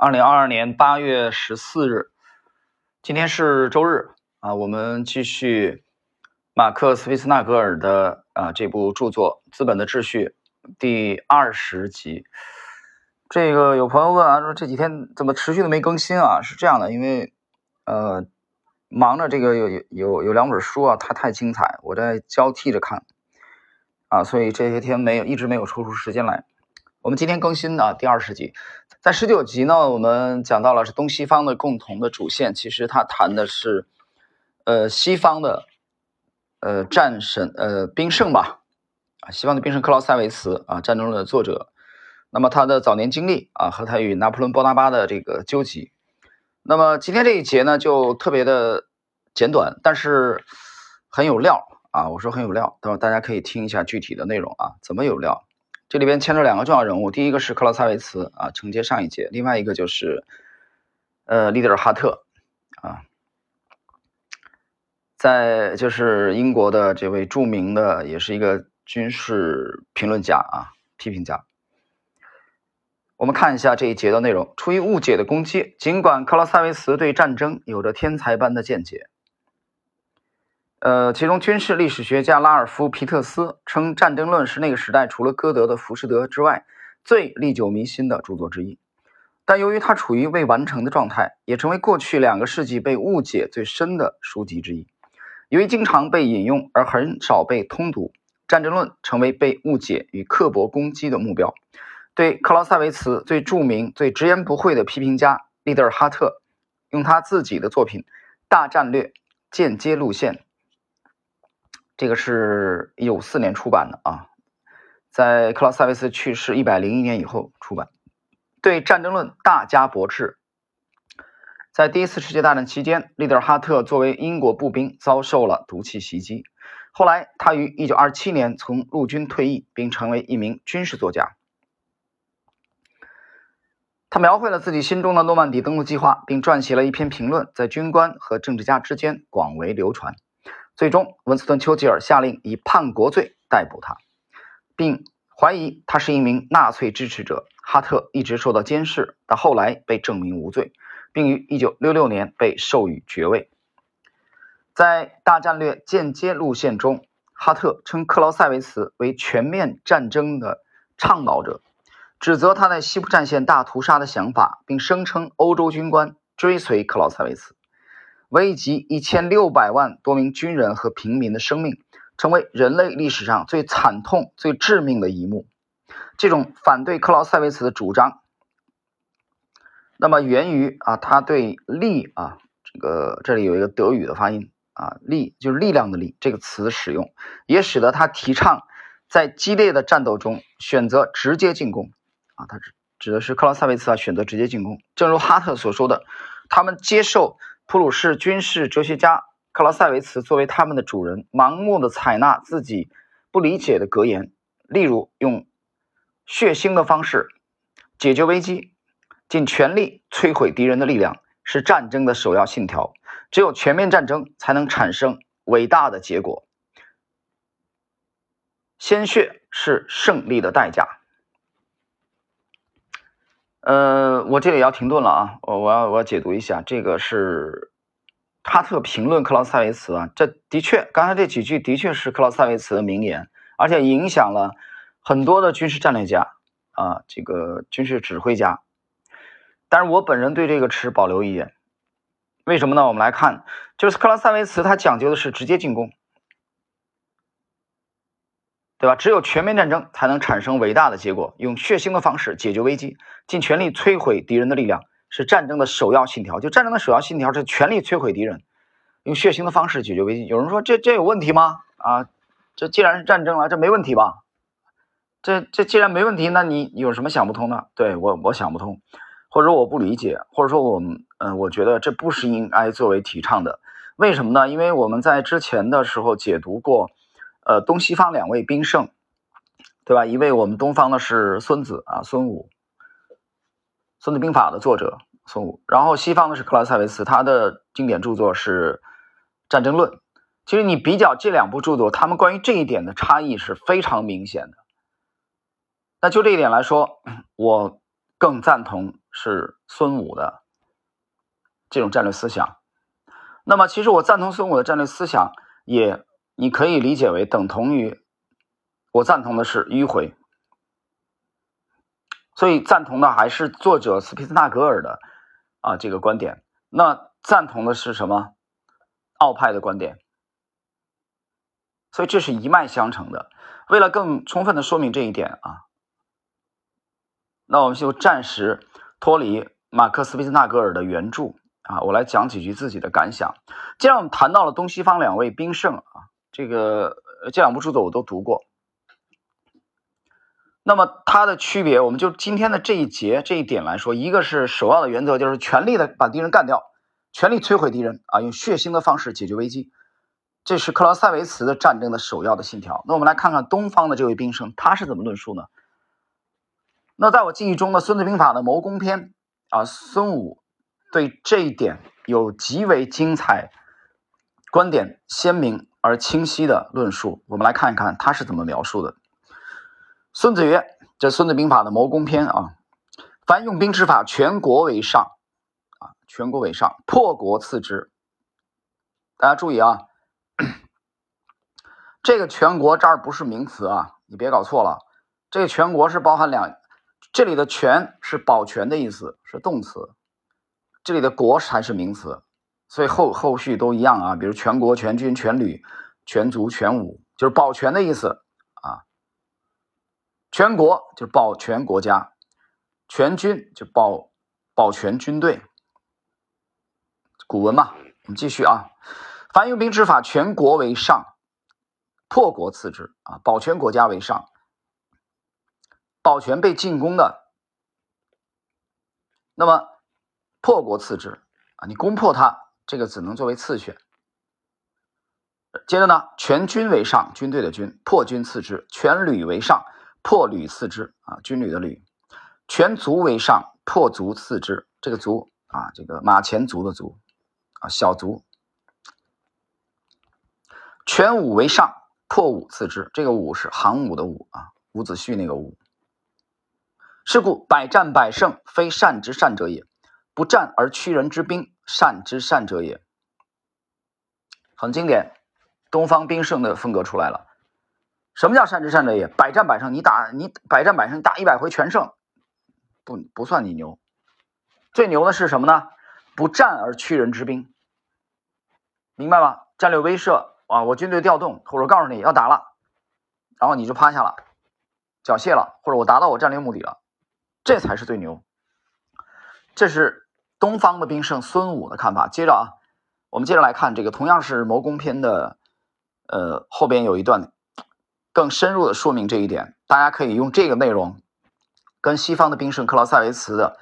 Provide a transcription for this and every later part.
二零二二年八月十四日，今天是周日啊，我们继续马克·斯维斯纳格尔的啊这部著作《资本的秩序》第二十集。这个有朋友问啊，说这几天怎么持续的没更新啊？是这样的，因为呃忙着这个有有有有两本书啊，它太精彩，我在交替着看啊，所以这些天没有一直没有抽出时间来。我们今天更新的第二十集，在十九集呢，我们讲到了是东西方的共同的主线，其实它谈的是呃西方的呃战神呃兵圣吧啊，西方的兵圣克劳塞维茨啊，战争论的作者。那么他的早年经历啊，和他与拿破仑波拿巴的这个纠集。那么今天这一节呢，就特别的简短，但是很有料啊。我说很有料，待会大家可以听一下具体的内容啊，怎么有料？这里边牵扯两个重要人物，第一个是克劳塞维茨啊，承接上一节；另外一个就是呃利德尔哈特啊，在就是英国的这位著名的，也是一个军事评论家啊，批评家。我们看一下这一节的内容。出于误解的攻击，尽管克劳塞维茨对战争有着天才般的见解。呃，其中军事历史学家拉尔夫·皮特斯称，《战争论》是那个时代除了歌德的《浮士德》之外最历久弥新的著作之一。但由于它处于未完成的状态，也成为过去两个世纪被误解最深的书籍之一。由于经常被引用而很少被通读，《战争论》成为被误解与刻薄攻击的目标。对克劳塞维茨最著名、最直言不讳的批评家利德尔哈特，用他自己的作品《大战略间接路线》，这个是一九四年出版的啊，在克劳塞维茨去世一百零一年以后出版。对《战争论》大加驳斥。在第一次世界大战期间，利德尔哈特作为英国步兵遭受了毒气袭击，后来他于一九二七年从陆军退役，并成为一名军事作家。他描绘了自己心中的诺曼底登陆计划，并撰写了一篇评论，在军官和政治家之间广为流传。最终，温斯顿·丘吉尔下令以叛国罪逮捕他，并怀疑他是一名纳粹支持者。哈特一直受到监视，但后来被证明无罪，并于1966年被授予爵位。在大战略间接路线中，哈特称克劳塞维茨为全面战争的倡导者。指责他在西部战线大屠杀的想法，并声称欧洲军官追随克劳塞维茨，危及一千六百万多名军人和平民的生命，成为人类历史上最惨痛、最致命的一幕。这种反对克劳塞维茨的主张，那么源于啊，他对“力”啊，这个这里有一个德语的发音啊，“力”就是力量的“力”这个词使用，也使得他提倡在激烈的战斗中选择直接进攻。啊，他指指的是克劳塞维茨啊，选择直接进攻。正如哈特所说的，他们接受普鲁士军事哲学家克劳塞维茨作为他们的主人，盲目的采纳自己不理解的格言，例如用血腥的方式解决危机，尽全力摧毁敌人的力量是战争的首要信条。只有全面战争才能产生伟大的结果。鲜血是胜利的代价。呃，我这里要停顿了啊！我我要我要解读一下，这个是哈特评论克劳塞维茨啊，这的确，刚才这几句的确是克劳塞维茨的名言，而且影响了很多的军事战略家啊，这个军事指挥家。但是我本人对这个持保留意见，为什么呢？我们来看，就是克劳塞维茨他讲究的是直接进攻。对吧？只有全面战争才能产生伟大的结果。用血腥的方式解决危机，尽全力摧毁敌人的力量，是战争的首要信条。就战争的首要信条是全力摧毁敌人，用血腥的方式解决危机。有人说这这有问题吗？啊，这既然是战争了，这没问题吧？这这既然没问题，那你有什么想不通的？对我我想不通，或者说我不理解，或者说我们嗯，我觉得这不是应该作为提倡的。为什么呢？因为我们在之前的时候解读过。呃，东西方两位兵圣，对吧？一位我们东方的是孙子啊，孙武，《孙子兵法》的作者孙武。然后西方的是克劳塞维茨，他的经典著作是《战争论》。其实你比较这两部著作，他们关于这一点的差异是非常明显的。那就这一点来说，我更赞同是孙武的这种战略思想。那么，其实我赞同孙武的战略思想，也你可以理解为等同于我赞同的是迂回。所以，赞同的还是作者斯皮斯纳格尔的啊这个观点。那赞同的是什么？奥派的观点。所以这是一脉相承的。为了更充分的说明这一点啊，那我们就暂时脱离马克思·皮斯纳格尔的原著啊，我来讲几句自己的感想。既然我们谈到了东西方两位兵圣啊，这个这两部著作我都读过。那么它的区别，我们就今天的这一节这一点来说，一个是首要的原则，就是全力的把敌人干掉，全力摧毁敌人啊，用血腥的方式解决危机。这是克劳塞维茨的战争的首要的信条。那我们来看看东方的这位兵圣，他是怎么论述呢？那在我记忆中的《孙子兵法》的谋攻篇啊，孙武对这一点有极为精彩、观点鲜明而清晰的论述。我们来看一看他是怎么描述的。孙子曰：“这《孙子兵法》的谋攻篇啊，凡用兵之法，全国为上啊，全国为上，破国次之。大家注意啊。”这个全国这儿不是名词啊，你别搞错了。这个全国是包含两，这里的全是保全的意思，是动词；这里的国才是名词，所以后后续都一样啊。比如全国、全军、全旅、全族、全武，就是保全的意思啊。全国就是保全国家，全军就保保全军队。古文嘛，我们继续啊。凡用兵之法，全国为上，破国次之啊，保全国家为上，保全被进攻的，那么破国次之啊，你攻破他，这个只能作为次选。接着呢，全军为上，军队的军，破军次之；全旅为上，破旅次之啊，军旅的旅；全族为上，破族次之。这个族啊，这个马前卒的卒啊，小卒。全武为上，破武次之。这个武是行武的武啊，伍子胥那个武。是故百战百胜，非善之善者也；不战而屈人之兵，善之善者也。很经典，东方兵圣的风格出来了。什么叫善之善者也？百战百胜，你打你百战百胜，打一百回全胜，不不算你牛。最牛的是什么呢？不战而屈人之兵，明白吗？战略威慑。啊！我军队调动，或者告诉你要打了，然后你就趴下了，缴械了，或者我达到我战略目的了，这才是最牛。这是东方的兵圣孙武的看法。接着啊，我们接着来看这个同样是谋攻篇的，呃，后边有一段更深入的说明这一点。大家可以用这个内容跟西方的兵圣克劳塞维茨的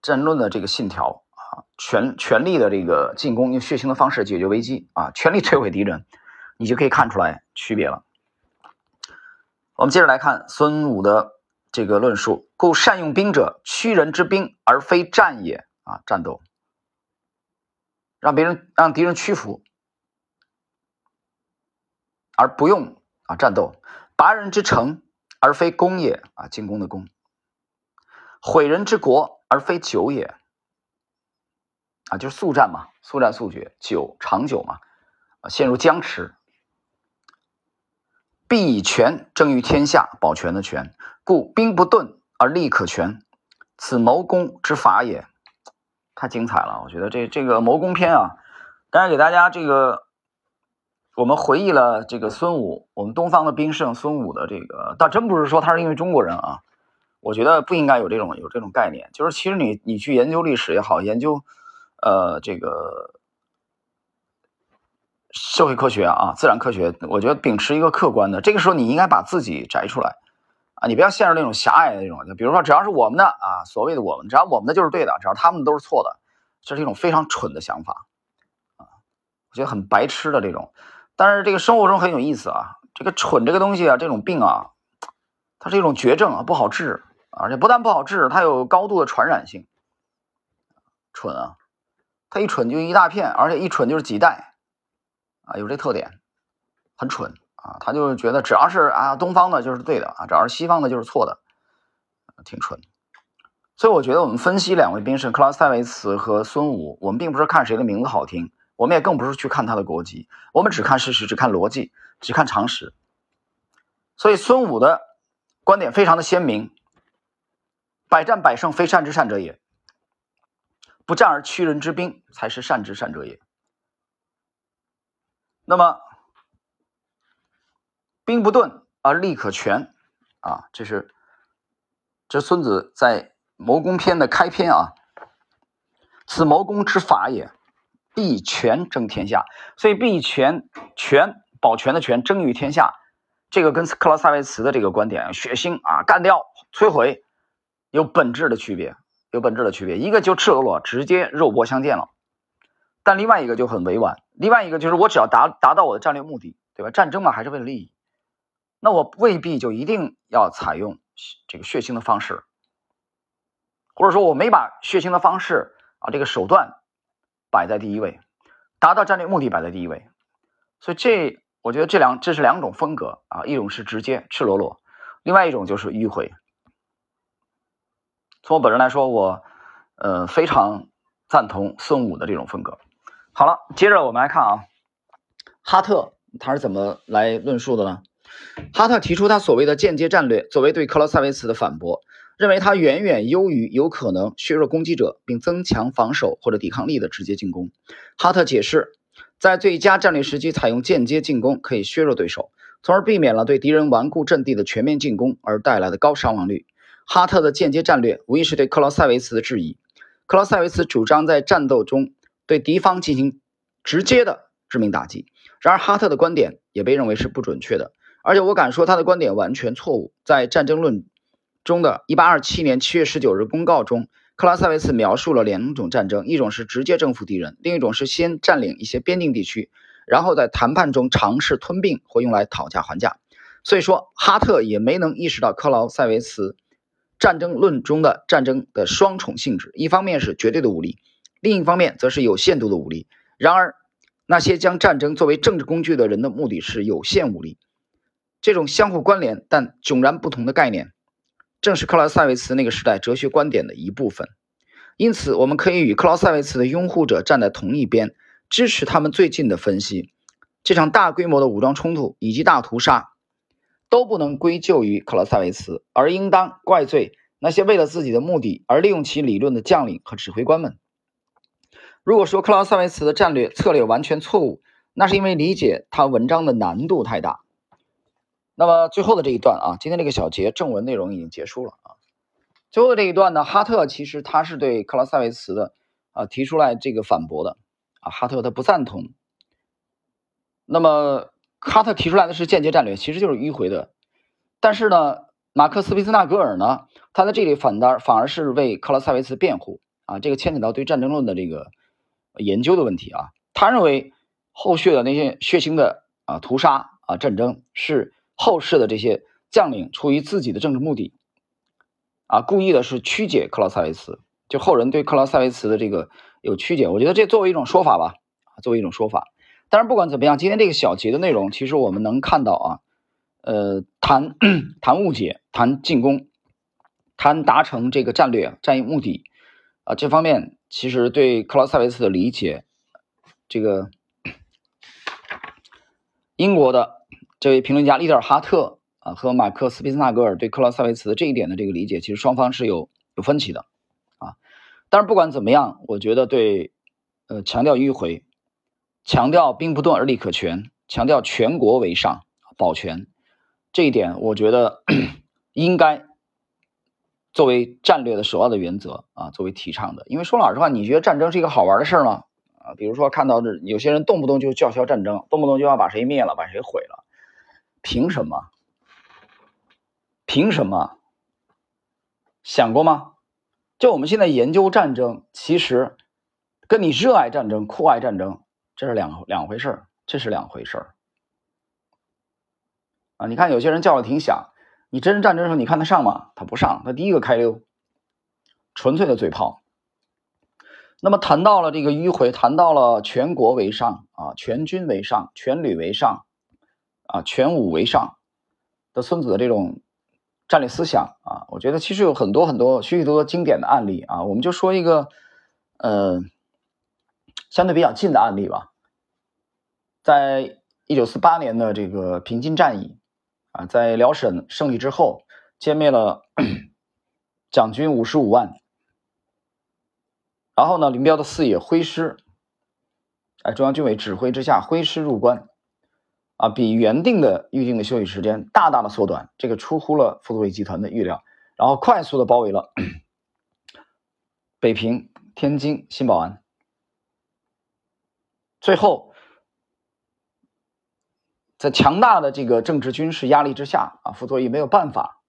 争论的这个信条啊，全全力的这个进攻，用血腥的方式解决危机啊，全力摧毁敌人。你就可以看出来区别了。我们接着来看孙武的这个论述：故善用兵者，屈人之兵而非战也啊！战斗，让别人让敌人屈服，而不用啊战斗；拔人之城而非攻也啊！进攻的攻，毁人之国而非久也啊！就是速战嘛，速战速决，久长久嘛，啊，陷入僵持。必以权争于天下，保全的权，故兵不顿而利可全，此谋攻之法也。太精彩了，我觉得这这个谋攻篇啊，刚才给大家这个，我们回忆了这个孙武，我们东方的兵圣孙武的这个，倒真不是说他是因为中国人啊，我觉得不应该有这种有这种概念，就是其实你你去研究历史也好，研究呃这个。社会科学啊，自然科学，我觉得秉持一个客观的，这个时候你应该把自己摘出来啊，你不要陷入那种狭隘的那种，就比如说只要是我们的啊，所谓的我们，只要我们的就是对的，只要他们都是错的，这是一种非常蠢的想法啊，我觉得很白痴的这种。但是这个生活中很有意思啊，这个蠢这个东西啊，这种病啊，它是一种绝症啊，不好治，而且不但不好治，它有高度的传染性。蠢啊，它一蠢就一大片，而且一蠢就是几代。啊，有这特点，很蠢啊！他就觉得只要是啊东方的就是对的啊，只要是西方的就是错的，挺蠢。所以我觉得我们分析两位兵士克劳塞维茨和孙武，我们并不是看谁的名字好听，我们也更不是去看他的国籍，我们只看事实，只看逻辑，只看常识。所以孙武的观点非常的鲜明：百战百胜，非善之善者也；不战而屈人之兵，才是善之善者也。那么，兵不顿而利可全，啊，这是这孙子在谋攻篇的开篇啊。此谋攻之法也，必权争天下。所以，必权权保全的权，争于天下。这个跟克劳塞维茨的这个观点，血腥啊，干掉、摧毁，有本质的区别，有本质的区别。一个就赤裸裸、直接肉搏相见了，但另外一个就很委婉。另外一个就是我只要达达到我的战略目的，对吧？战争嘛，还是为了利益，那我未必就一定要采用这个血腥的方式，或者说我没把血腥的方式啊这个手段摆在第一位，达到战略目的摆在第一位，所以这。我觉得这两这是两种风格啊，一种是直接赤裸裸，另外一种就是迂回。从我本人来说，我呃非常赞同孙武的这种风格。好了，接着我们来看啊，哈特他是怎么来论述的呢？哈特提出他所谓的间接战略，作为对克劳塞维茨的反驳，认为他远远优于有可能削弱攻击者并增强防守或者抵抗力的直接进攻。哈特解释。在最佳战略时机采用间接进攻，可以削弱对手，从而避免了对敌人顽固阵地的全面进攻而带来的高伤亡率。哈特的间接战略无疑是对克劳塞维茨的质疑。克劳塞维茨主张在战斗中对敌方进行直接的致命打击，然而哈特的观点也被认为是不准确的，而且我敢说他的观点完全错误。在《战争论》中的1827年7月19日公告中。克拉塞维茨描述了两种战争，一种是直接征服敌人，另一种是先占领一些边境地区，然后在谈判中尝试吞并或用来讨价还价。所以说，哈特也没能意识到克劳塞维茨战争论中的战争的双重性质：一方面是绝对的武力，另一方面则是有限度的武力。然而，那些将战争作为政治工具的人的目的是有限武力。这种相互关联但迥然不同的概念。正是克劳塞维茨那个时代哲学观点的一部分，因此我们可以与克劳塞维茨的拥护者站在同一边，支持他们最近的分析。这场大规模的武装冲突以及大屠杀都不能归咎于克劳塞维茨，而应当怪罪那些为了自己的目的而利用其理论的将领和指挥官们。如果说克劳塞维茨的战略策略完全错误，那是因为理解他文章的难度太大。那么最后的这一段啊，今天这个小节正文内容已经结束了啊。最后的这一段呢，哈特其实他是对克劳塞维茨的啊提出来这个反驳的啊，哈特他不赞同。那么哈特提出来的是间接战略，其实就是迂回的。但是呢，马克思·皮斯纳格尔呢，他在这里反倒反而是为克劳塞维茨辩护啊，这个牵扯到对战争论的这个研究的问题啊。他认为后续的那些血腥的啊屠杀啊战争是。后世的这些将领出于自己的政治目的，啊，故意的是曲解克劳塞维茨，就后人对克劳塞维茨的这个有曲解，我觉得这作为一种说法吧，作为一种说法。但是不管怎么样，今天这个小节的内容，其实我们能看到啊，呃，谈 谈误解，谈进攻，谈达成这个战略战役目的，啊，这方面其实对克劳塞维茨的理解，这个英国的。这位评论家利德尔哈特啊和马克斯皮斯纳格尔对克劳塞维茨这一点的这个理解，其实双方是有有分歧的啊。但是不管怎么样，我觉得对呃强调迂回，强调兵不钝而力可全，强调全国为上保全这一点，我觉得 应该作为战略的首要的原则啊，作为提倡的。因为说老实话，你觉得战争是一个好玩的事儿吗？啊，比如说看到这有些人动不动就叫嚣战争，动不动就要把谁灭了，把谁毁了。凭什么？凭什么？想过吗？就我们现在研究战争，其实跟你热爱战争、酷爱战争，这是两两回事儿，这是两回事儿啊！你看有些人叫的挺响，你真正战争的时候，你看他上吗？他不上，他第一个开溜，纯粹的嘴炮。那么谈到了这个迂回，谈到了全国为上啊，全军为上，全旅为上。啊，全武为上的孙子的这种战略思想啊，我觉得其实有很多很多许许多多经典的案例啊，我们就说一个呃相对比较近的案例吧，在一九四八年的这个平津战役啊，在辽沈胜利之后，歼灭了 蒋军五十五万，然后呢，林彪的四野挥师，哎，中央军委指挥之下挥师入关。啊，比原定的预定的休息时间大大的缩短，这个出乎了傅作义集团的预料，然后快速的包围了北平、天津、新保安，最后在强大的这个政治军事压力之下，啊，傅作义没有办法，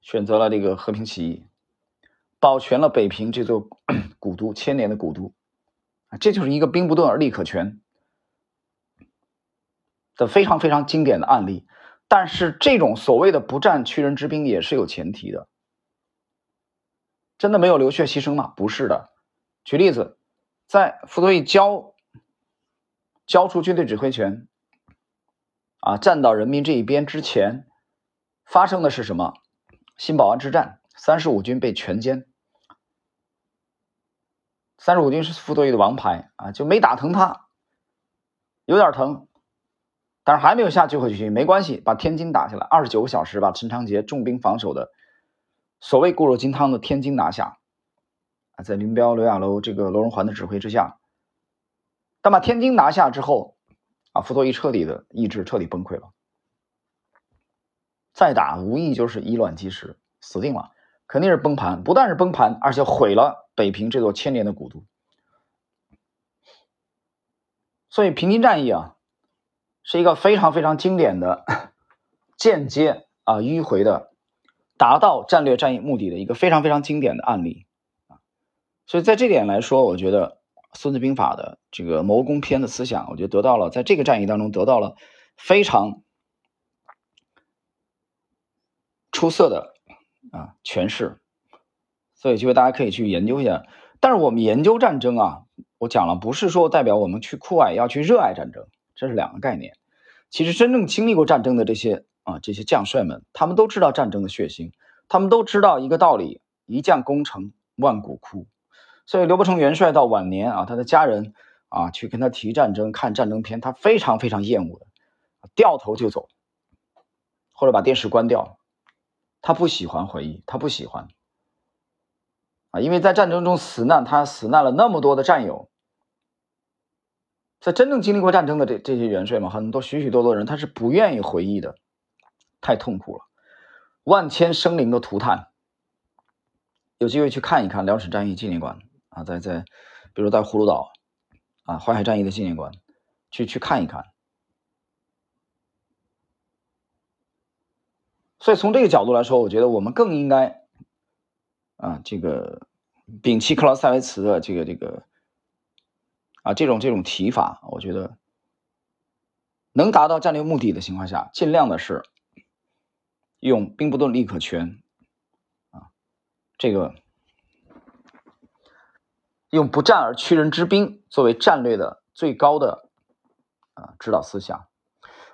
选择了这个和平起义，保全了北平这座 古都千年的古都，啊，这就是一个兵不动而利可全。的非常非常经典的案例，但是这种所谓的不战屈人之兵也是有前提的。真的没有流血牺牲吗？不是的。举例子，在傅作义交交出军队指挥权，啊，站到人民这一边之前，发生的是什么？新保安之战，三十五军被全歼。三十五军是傅作义的王牌啊，就没打疼他，有点疼。但是还没有下最后决心，没关系，把天津打下来，二十九个小时把陈长捷重兵防守的所谓固若金汤的天津拿下，啊，在林彪、刘亚楼这个罗荣桓的指挥之下，但把天津拿下之后，啊，傅作义彻底的意志彻底崩溃了，再打无疑就是以卵击石，死定了，肯定是崩盘，不但是崩盘，而且毁了北平这座千年的古都，所以平津战役啊。是一个非常非常经典的 间接啊迂回的达到战略战役目的的一个非常非常经典的案例啊，所以在这点来说，我觉得《孙子兵法》的这个谋攻篇的思想，我觉得得到了在这个战役当中得到了非常出色的啊诠释，所以就大家可以去研究一下。但是我们研究战争啊，我讲了，不是说代表我们去酷爱要去热爱战争。这是两个概念。其实真正经历过战争的这些啊这些将帅们，他们都知道战争的血腥，他们都知道一个道理：一将功成万骨枯。所以刘伯承元帅到晚年啊，他的家人啊去跟他提战争、看战争片，他非常非常厌恶的，掉头就走，或者把电视关掉。他不喜欢回忆，他不喜欢啊，因为在战争中死难，他死难了那么多的战友。在真正经历过战争的这这些元帅们，很多许许多多人，他是不愿意回忆的，太痛苦了，万千生灵的涂炭。有机会去看一看辽沈战役纪念馆啊，在在，比如在葫芦岛啊，淮海战役的纪念馆，去去看一看。所以从这个角度来说，我觉得我们更应该啊，这个摒弃克劳塞维茨的这个这个。啊，这种这种提法，我觉得能达到战略目的的情况下，尽量的是用兵不动力可全啊，这个用不战而屈人之兵作为战略的最高的啊指导思想。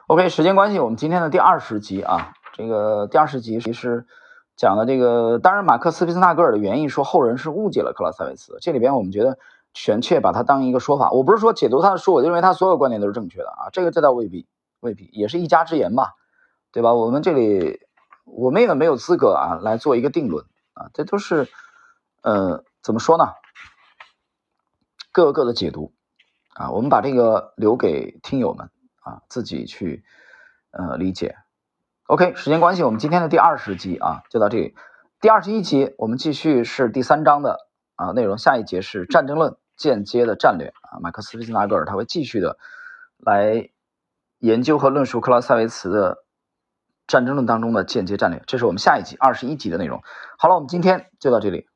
OK，时间关系，我们今天的第二十集啊，这个第二十集其实讲的这个，当然马克思皮斯纳格尔的原意说后人是误解了克劳塞维茨，这里边我们觉得。全切把它当一个说法，我不是说解读他的书，我就认为他所有观点都是正确的啊，这个这倒未必，未必也是一家之言吧，对吧？我们这里我们也没有资格啊来做一个定论啊，这都是呃怎么说呢？各个的解读啊，我们把这个留给听友们啊自己去呃理解。OK，时间关系，我们今天的第二十集啊就到这里，第二十一集我们继续是第三章的。啊，内容下一节是战争论间接的战略啊，马克思·斯纳格尔他会继续的来研究和论述克劳塞维茨的战争论当中的间接战略，这是我们下一集二十一集的内容。好了，我们今天就到这里。